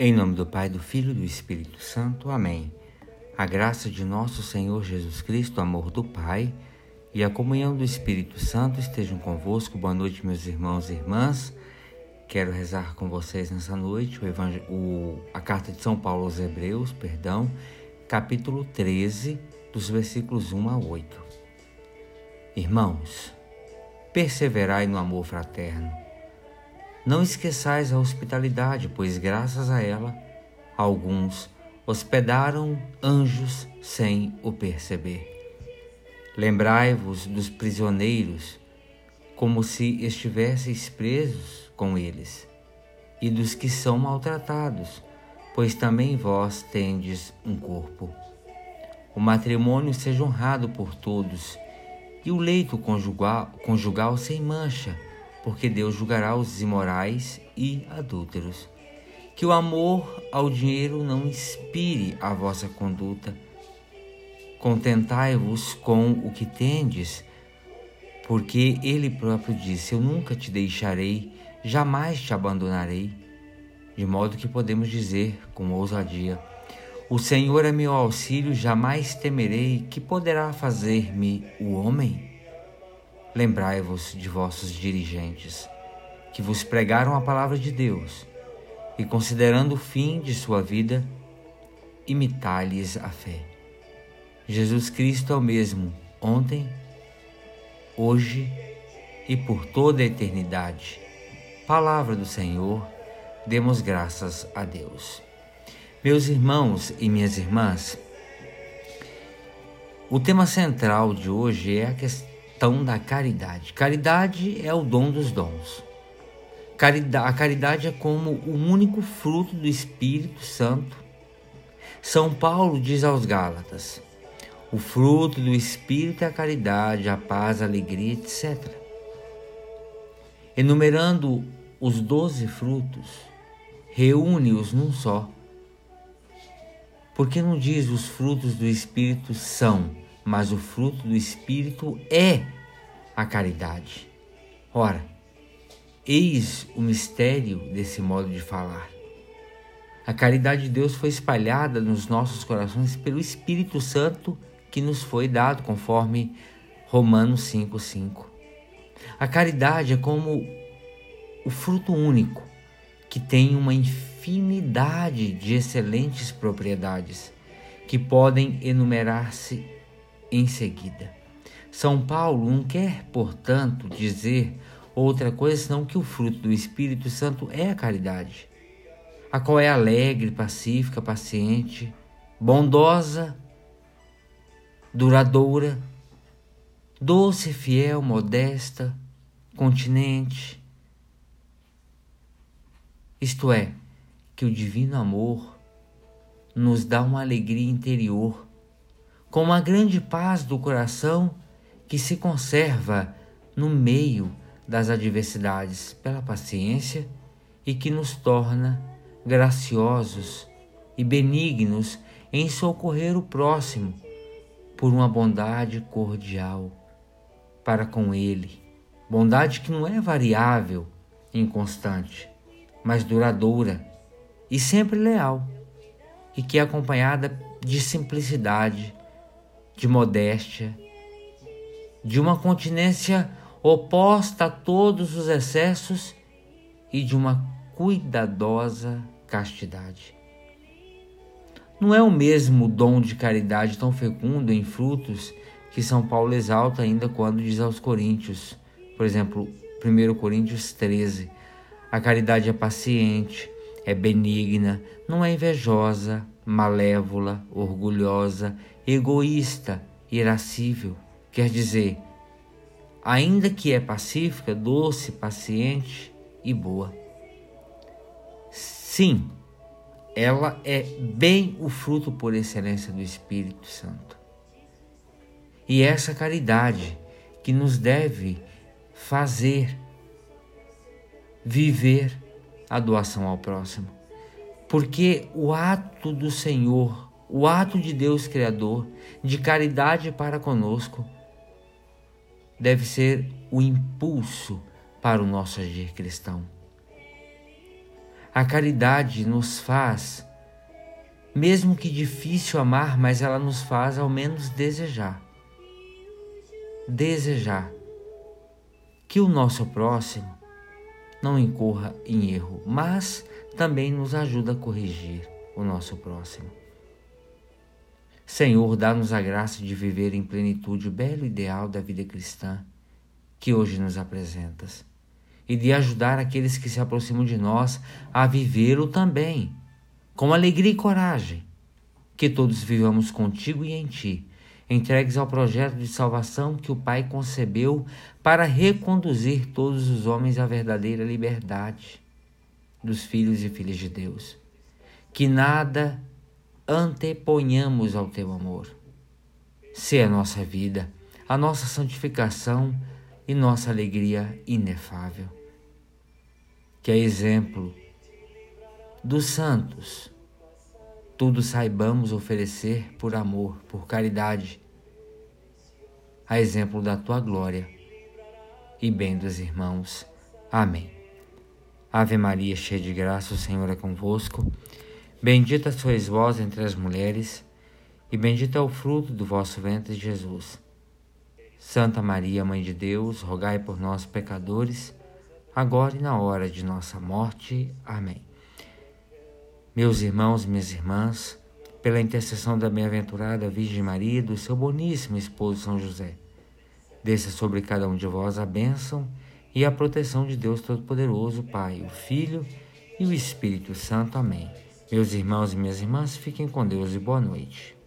Em nome do Pai, do Filho e do Espírito Santo. Amém. A graça de nosso Senhor Jesus Cristo, o amor do Pai e a comunhão do Espírito Santo estejam convosco. Boa noite, meus irmãos e irmãs. Quero rezar com vocês nessa noite o o, a carta de São Paulo aos Hebreus, perdão, capítulo 13, dos versículos 1 a 8. Irmãos, perseverai no amor fraterno não esqueçais a hospitalidade, pois graças a ela, alguns hospedaram anjos sem o perceber. Lembrai-vos dos prisioneiros, como se estivesseis presos com eles, e dos que são maltratados, pois também vós tendes um corpo. O matrimônio seja honrado por todos, e o leito conjugal, conjugal sem mancha porque Deus julgará os imorais e adúlteros. Que o amor ao dinheiro não inspire a vossa conduta. Contentai-vos com o que tendes, porque Ele próprio disse: Eu nunca te deixarei, jamais te abandonarei. De modo que podemos dizer com ousadia: O Senhor é meu auxílio, jamais temerei. Que poderá fazer-me o homem? Lembrai-vos de vossos dirigentes, que vos pregaram a palavra de Deus, e considerando o fim de sua vida, imitai-lhes a fé. Jesus Cristo é o mesmo ontem, hoje e por toda a eternidade. Palavra do Senhor, demos graças a Deus. Meus irmãos e minhas irmãs, o tema central de hoje é a questão questão da caridade. Caridade é o dom dos dons. a caridade é como o único fruto do Espírito Santo. São Paulo diz aos Gálatas: o fruto do Espírito é a caridade, a paz, a alegria, etc. Enumerando os doze frutos, reúne-os num só. Porque não diz os frutos do Espírito são, mas o fruto do Espírito é a caridade. Ora, eis o mistério desse modo de falar. A caridade de Deus foi espalhada nos nossos corações pelo Espírito Santo que nos foi dado, conforme Romanos 5,5. A caridade é como o fruto único que tem uma infinidade de excelentes propriedades que podem enumerar-se em seguida. São Paulo não quer, portanto, dizer outra coisa senão que o fruto do Espírito Santo é a caridade, a qual é alegre, pacífica, paciente, bondosa, duradoura, doce, fiel, modesta, continente. Isto é, que o divino amor nos dá uma alegria interior com uma grande paz do coração que se conserva no meio das adversidades pela paciência e que nos torna graciosos e benignos em socorrer o próximo por uma bondade cordial para com ele. Bondade que não é variável, inconstante, mas duradoura e sempre leal, e que é acompanhada de simplicidade, de modéstia, de uma continência oposta a todos os excessos e de uma cuidadosa castidade. Não é o mesmo dom de caridade tão fecundo em frutos que São Paulo exalta ainda quando diz aos Coríntios, por exemplo, 1 Coríntios 13: a caridade é paciente, é benigna, não é invejosa, malévola, orgulhosa, egoísta, irascível. Quer dizer, ainda que é pacífica, doce, paciente e boa. Sim, ela é bem o fruto por excelência do Espírito Santo. E essa caridade que nos deve fazer viver a doação ao próximo. Porque o ato do Senhor o ato de Deus Criador de caridade para conosco deve ser o impulso para o nosso agir cristão. A caridade nos faz, mesmo que difícil amar, mas ela nos faz ao menos desejar. Desejar que o nosso próximo não incorra em erro, mas também nos ajuda a corrigir o nosso próximo. Senhor, dá-nos a graça de viver em plenitude o belo ideal da vida cristã que hoje nos apresentas e de ajudar aqueles que se aproximam de nós a vivê-lo também, com alegria e coragem. Que todos vivamos contigo e em ti, entregues ao projeto de salvação que o Pai concebeu para reconduzir todos os homens à verdadeira liberdade dos filhos e filhas de Deus. Que nada anteponhamos ao teu amor. Se a nossa vida, a nossa santificação e nossa alegria inefável. Que é exemplo dos santos, tudo saibamos oferecer por amor, por caridade, a exemplo da tua glória e bem dos irmãos. Amém. Ave Maria, cheia de graça, o Senhor é convosco. Bendita sois vós entre as mulheres, e bendito é o fruto do vosso ventre, Jesus. Santa Maria, Mãe de Deus, rogai por nós, pecadores, agora e na hora de nossa morte. Amém. Meus irmãos minhas irmãs, pela intercessão da bem-aventurada Virgem Maria e do seu boníssimo esposo São José, desça sobre cada um de vós a bênção e a proteção de Deus Todo-Poderoso, Pai, o Filho e o Espírito Santo. Amém. Meus irmãos e minhas irmãs, fiquem com Deus e boa noite.